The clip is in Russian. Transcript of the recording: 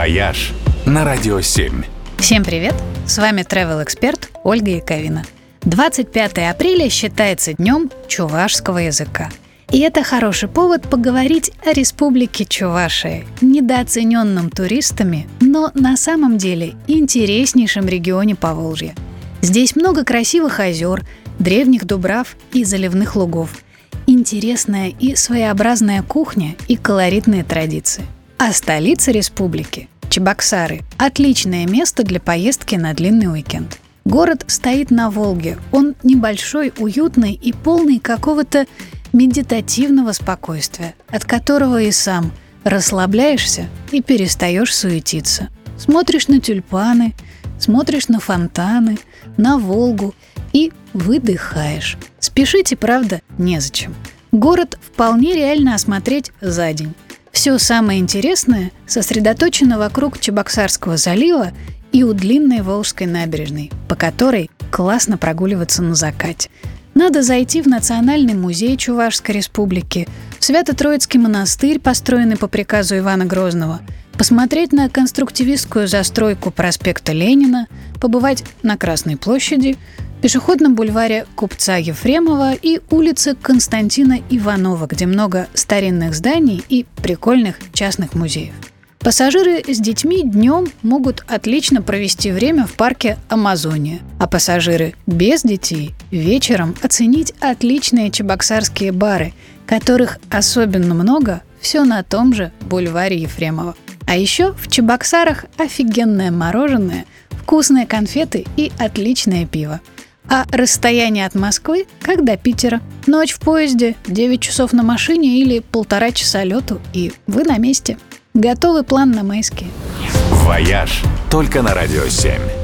«Вояж» на Радио 7. Всем привет! С вами travel эксперт Ольга Яковина. 25 апреля считается днем чувашского языка. И это хороший повод поговорить о республике Чувашия, недооцененном туристами, но на самом деле интереснейшем регионе Поволжья. Здесь много красивых озер, древних дубрав и заливных лугов. Интересная и своеобразная кухня и колоритные традиции – а столица республики – Чебоксары – отличное место для поездки на длинный уикенд. Город стоит на Волге. Он небольшой, уютный и полный какого-то медитативного спокойствия, от которого и сам расслабляешься и перестаешь суетиться. Смотришь на тюльпаны, смотришь на фонтаны, на Волгу и выдыхаешь. Спешите, правда, незачем. Город вполне реально осмотреть за день. Все самое интересное сосредоточено вокруг Чебоксарского залива и у длинной Волжской набережной, по которой классно прогуливаться на закате. Надо зайти в Национальный музей Чувашской республики, в Свято-Троицкий монастырь, построенный по приказу Ивана Грозного, посмотреть на конструктивистскую застройку проспекта Ленина, побывать на Красной площади, пешеходном бульваре Купца Ефремова и улице Константина Иванова, где много старинных зданий и прикольных частных музеев. Пассажиры с детьми днем могут отлично провести время в парке Амазония, а пассажиры без детей вечером оценить отличные чебоксарские бары, которых особенно много все на том же бульваре Ефремова. А еще в Чебоксарах офигенное мороженое, вкусные конфеты и отличное пиво. А расстояние от Москвы как до Питера. Ночь в поезде, 9 часов на машине или полтора часа лету, и вы на месте. Готовый план на майские. «Вояж» только на Радио 7.